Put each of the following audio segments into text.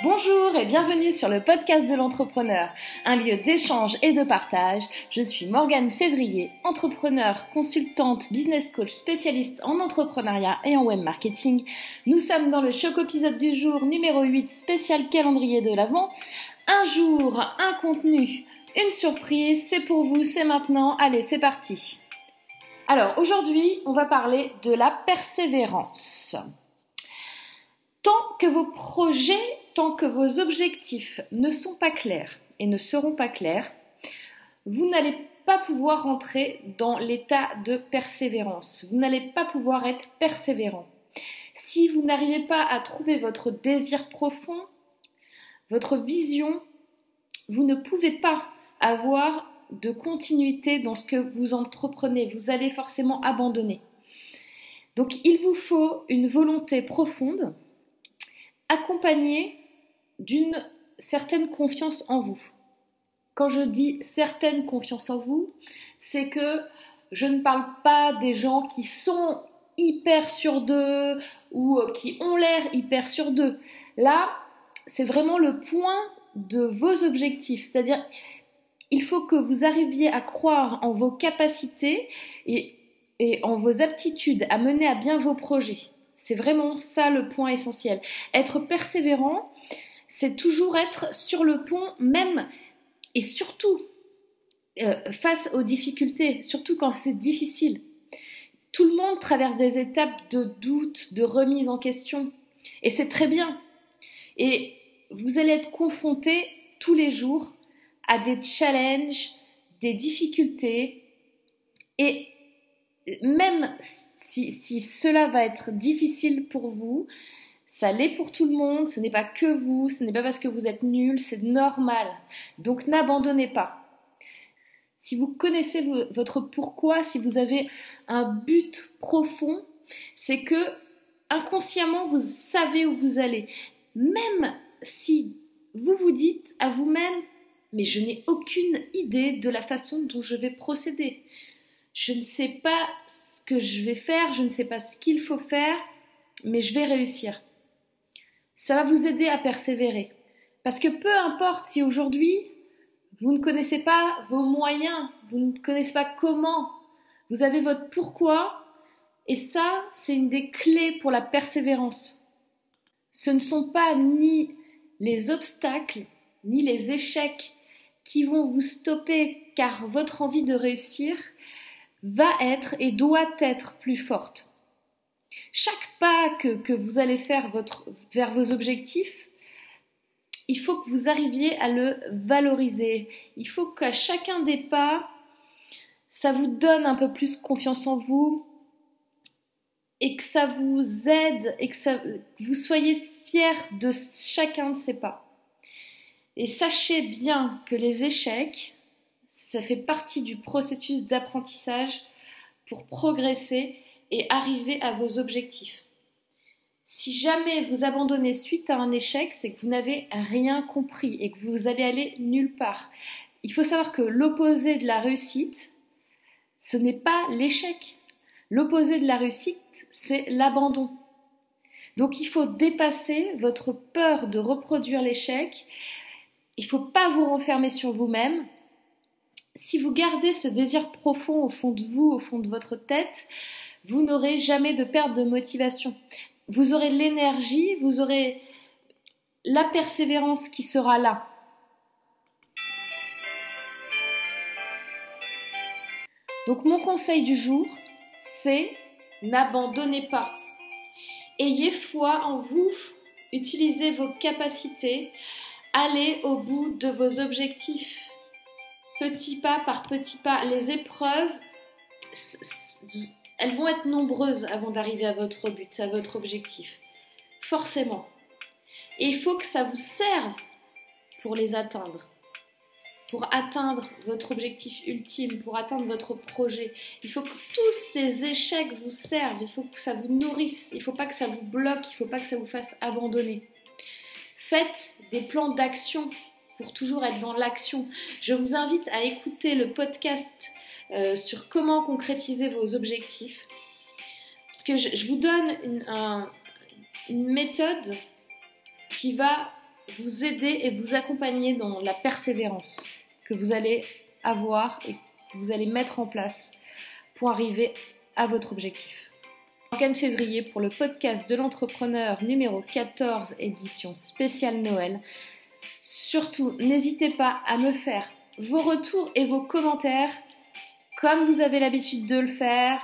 Bonjour et bienvenue sur le podcast de l'entrepreneur, un lieu d'échange et de partage. Je suis Morgane Février, entrepreneur, consultante, business coach spécialiste en entrepreneuriat et en web marketing. Nous sommes dans le choc épisode du jour numéro 8 spécial calendrier de l'Avent. Un jour, un contenu, une surprise, c'est pour vous, c'est maintenant. Allez, c'est parti. Alors aujourd'hui, on va parler de la persévérance. Tant que vos projets, tant que vos objectifs ne sont pas clairs et ne seront pas clairs, vous n'allez pas pouvoir rentrer dans l'état de persévérance. Vous n'allez pas pouvoir être persévérant. Si vous n'arrivez pas à trouver votre désir profond, votre vision, vous ne pouvez pas avoir de continuité dans ce que vous entreprenez. Vous allez forcément abandonner. Donc il vous faut une volonté profonde accompagné d'une certaine confiance en vous. Quand je dis certaine confiance en vous, c'est que je ne parle pas des gens qui sont hyper sûrs d'eux ou qui ont l'air hyper sûrs d'eux. Là, c'est vraiment le point de vos objectifs. C'est-à-dire, il faut que vous arriviez à croire en vos capacités et en vos aptitudes à mener à bien vos projets. C'est vraiment ça le point essentiel. Être persévérant, c'est toujours être sur le pont même et surtout euh, face aux difficultés, surtout quand c'est difficile. Tout le monde traverse des étapes de doute, de remise en question. Et c'est très bien. Et vous allez être confronté tous les jours à des challenges, des difficultés. Et même si, cela va être difficile pour vous, ça l'est pour tout le monde, ce n'est pas que vous, ce n'est pas parce que vous êtes nul, c'est normal. Donc n'abandonnez pas. Si vous connaissez votre pourquoi, si vous avez un but profond, c'est que inconsciemment vous savez où vous allez. Même si vous vous dites à vous-même, mais je n'ai aucune idée de la façon dont je vais procéder. Je ne sais pas que je vais faire, je ne sais pas ce qu'il faut faire, mais je vais réussir. Ça va vous aider à persévérer. Parce que peu importe si aujourd'hui vous ne connaissez pas vos moyens, vous ne connaissez pas comment, vous avez votre pourquoi, et ça, c'est une des clés pour la persévérance. Ce ne sont pas ni les obstacles, ni les échecs qui vont vous stopper car votre envie de réussir, va être et doit être plus forte. Chaque pas que, vous allez faire vers vos objectifs, il faut que vous arriviez à le valoriser. Il faut qu'à chacun des pas, ça vous donne un peu plus confiance en vous et que ça vous aide et que vous soyez fiers de chacun de ces pas. Et sachez bien que les échecs, ça fait partie du processus d'apprentissage pour progresser et arriver à vos objectifs. Si jamais vous abandonnez suite à un échec, c'est que vous n'avez rien compris et que vous allez aller nulle part. Il faut savoir que l'opposé de la réussite, ce n'est pas l'échec. L'opposé de la réussite, c'est l'abandon. Donc il faut dépasser votre peur de reproduire l'échec. Il ne faut pas vous renfermer sur vous-même si vous gardez ce désir profond au fond de vous, au fond de votre tête, vous n'aurez jamais de perte de motivation. Vous aurez l'énergie, vous aurez la persévérance qui sera là. Donc mon conseil du jour, c'est n'abandonnez pas. Ayez foi en vous, utilisez vos capacités, allez au bout de vos objectifs petit pas par petit pas. Les épreuves, elles vont être nombreuses avant d'arriver à votre but, à votre objectif. Forcément. Et il faut que ça vous serve pour les atteindre. Pour atteindre votre objectif ultime, pour atteindre votre projet. Il faut que tous ces échecs vous servent. Il faut que ça vous nourrisse. Il ne faut pas que ça vous bloque. Il ne faut pas que ça vous fasse abandonner. Faites des plans d'action pour toujours être dans l'action. Je vous invite à écouter le podcast euh, sur comment concrétiser vos objectifs. Parce que je, vous donne une, une méthode qui va vous aider et vous accompagner dans la persévérance que vous allez avoir et que vous allez mettre en place pour arriver à votre objectif. Morgane Février pour le podcast de l'entrepreneur numéro 14 édition spéciale Noël. Surtout, n'hésitez pas à me faire vos retours et vos commentaires comme vous avez l'habitude de le faire.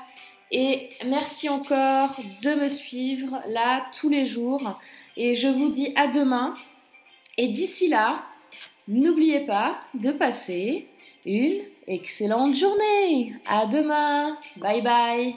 Et merci encore de me suivre là tous les jours. Et je vous dis à demain. Et d'ici là, n'oubliez pas de passer une excellente journée. À demain. Bye bye.